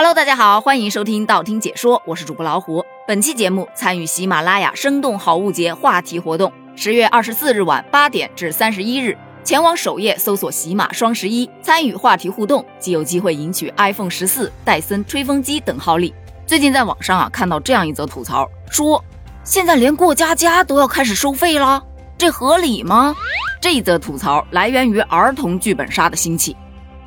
Hello，大家好，欢迎收听道听解说，我是主播老虎。本期节目参与喜马拉雅生动好物节话题活动，十月二十四日晚八点至三十一日，前往首页搜索“喜马双十一”，参与话题互动，即有机会赢取 iPhone 十四、戴森吹风机等好礼。最近在网上啊看到这样一则吐槽，说现在连过家家都要开始收费了，这合理吗？这一则吐槽来源于儿童剧本杀的兴起。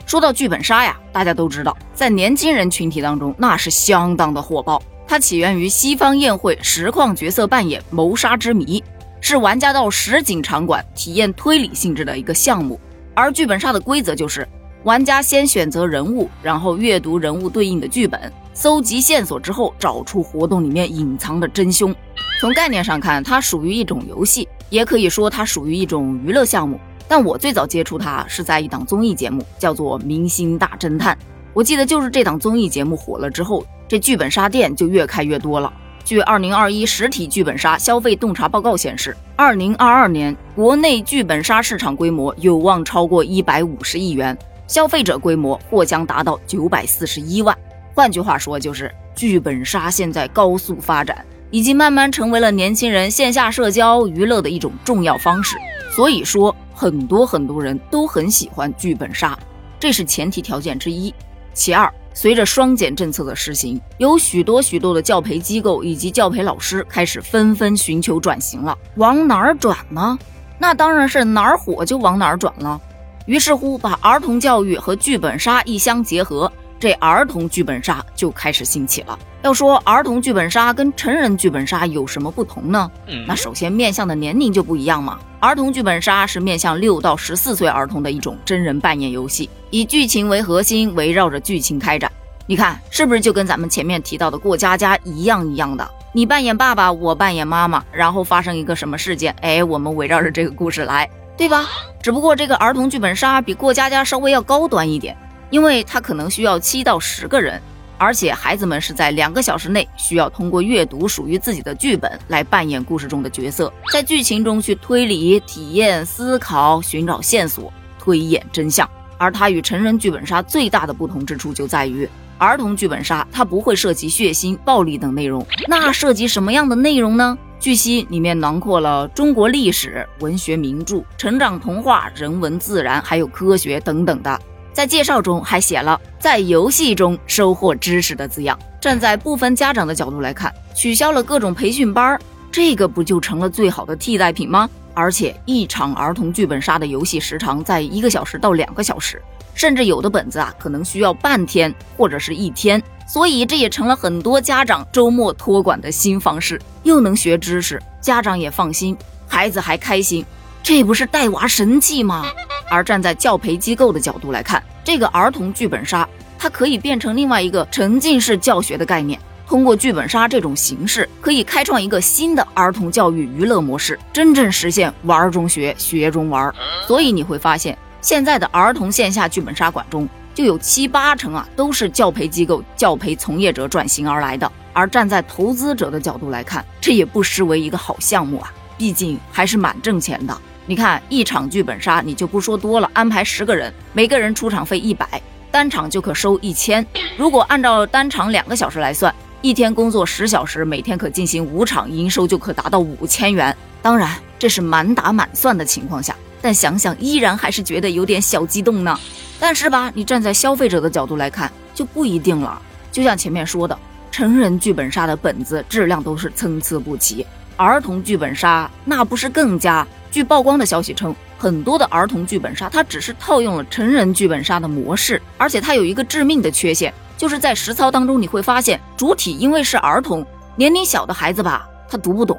说到剧本杀呀，大家都知道，在年轻人群体当中，那是相当的火爆。它起源于西方宴会实况角色扮演谋杀之谜，是玩家到实景场馆体验推理性质的一个项目。而剧本杀的规则就是，玩家先选择人物，然后阅读人物对应的剧本，搜集线索之后，找出活动里面隐藏的真凶。从概念上看，它属于一种游戏，也可以说它属于一种娱乐项目。但我最早接触它是在一档综艺节目，叫做《明星大侦探》。我记得就是这档综艺节目火了之后，这剧本杀店就越开越多了。据二零二一实体剧本杀消费洞察报告显示，二零二二年国内剧本杀市场规模有望超过一百五十亿元，消费者规模或将达到九百四十一万。换句话说，就是剧本杀现在高速发展，已经慢慢成为了年轻人线下社交娱乐的一种重要方式。所以说。很多很多人都很喜欢剧本杀，这是前提条件之一。其二，随着双减政策的实行，有许多许多的教培机构以及教培老师开始纷纷寻求转型了。往哪儿转呢？那当然是哪儿火就往哪儿转了。于是乎，把儿童教育和剧本杀一相结合。这儿童剧本杀就开始兴起了。要说儿童剧本杀跟成人剧本杀有什么不同呢？那首先面向的年龄就不一样嘛。儿童剧本杀是面向六到十四岁儿童的一种真人扮演游戏，以剧情为核心，围绕着剧情开展。你看是不是就跟咱们前面提到的过家家一样一样的？你扮演爸爸，我扮演妈妈，然后发生一个什么事件？哎，我们围绕着这个故事来，对吧？只不过这个儿童剧本杀比过家家稍微要高端一点。因为他可能需要七到十个人，而且孩子们是在两个小时内需要通过阅读属于自己的剧本来扮演故事中的角色，在剧情中去推理、体验、思考、寻找线索、推演真相。而它与成人剧本杀最大的不同之处就在于，儿童剧本杀它不会涉及血腥、暴力等内容。那涉及什么样的内容呢？据悉，里面囊括了中国历史、文学名著、成长童话、人文自然，还有科学等等的。在介绍中还写了在游戏中收获知识的字样。站在部分家长的角度来看，取消了各种培训班，这个不就成了最好的替代品吗？而且一场儿童剧本杀的游戏时长在一个小时到两个小时，甚至有的本子啊可能需要半天或者是一天。所以这也成了很多家长周末托管的新方式，又能学知识，家长也放心，孩子还开心，这不是带娃神器吗？而站在教培机构的角度来看，这个儿童剧本杀，它可以变成另外一个沉浸式教学的概念。通过剧本杀这种形式，可以开创一个新的儿童教育娱乐模式，真正实现玩中学、学中玩。所以你会发现，现在的儿童线下剧本杀馆中，就有七八成啊，都是教培机构、教培从业者转型而来的。而站在投资者的角度来看，这也不失为一个好项目啊，毕竟还是蛮挣钱的。你看一场剧本杀，你就不说多了，安排十个人，每个人出场费一百，单场就可收一千。如果按照单场两个小时来算，一天工作十小时，每天可进行五场，营收就可达到五千元。当然，这是满打满算的情况下，但想想依然还是觉得有点小激动呢。但是吧，你站在消费者的角度来看，就不一定了。就像前面说的，成人剧本杀的本子质量都是参差不齐，儿童剧本杀那不是更加？据曝光的消息称，很多的儿童剧本杀它只是套用了成人剧本杀的模式，而且它有一个致命的缺陷，就是在实操当中你会发现，主体因为是儿童，年龄小的孩子吧，他读不懂；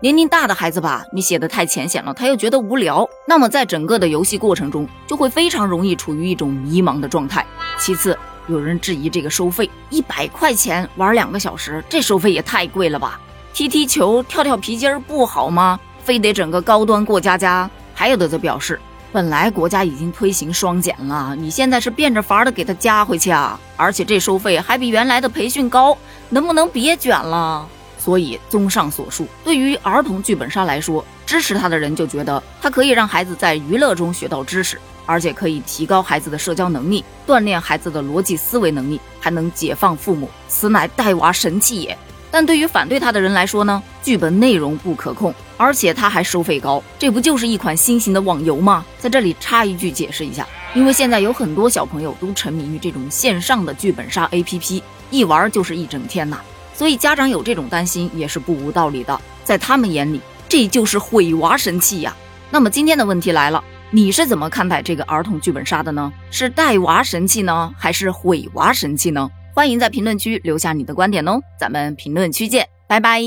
年龄大的孩子吧，你写的太浅显了，他又觉得无聊。那么在整个的游戏过程中，就会非常容易处于一种迷茫的状态。其次，有人质疑这个收费一百块钱玩两个小时，这收费也太贵了吧？踢踢球、跳跳皮筋儿不好吗？非得整个高端过家家，还有的则表示，本来国家已经推行双减了，你现在是变着法儿的给他加回去啊！而且这收费还比原来的培训高，能不能别卷了？所以，综上所述，对于儿童剧本杀来说，支持他的人就觉得它可以让孩子在娱乐中学到知识，而且可以提高孩子的社交能力，锻炼孩子的逻辑思维能力，还能解放父母，此乃带娃神器也。但对于反对他的人来说呢，剧本内容不可控，而且他还收费高，这不就是一款新型的网游吗？在这里插一句解释一下，因为现在有很多小朋友都沉迷于这种线上的剧本杀 APP，一玩就是一整天呐，所以家长有这种担心也是不无道理的。在他们眼里，这就是毁娃神器呀。那么今天的问题来了，你是怎么看待这个儿童剧本杀的呢？是带娃神器呢，还是毁娃神器呢？欢迎在评论区留下你的观点哦，咱们评论区见，拜拜。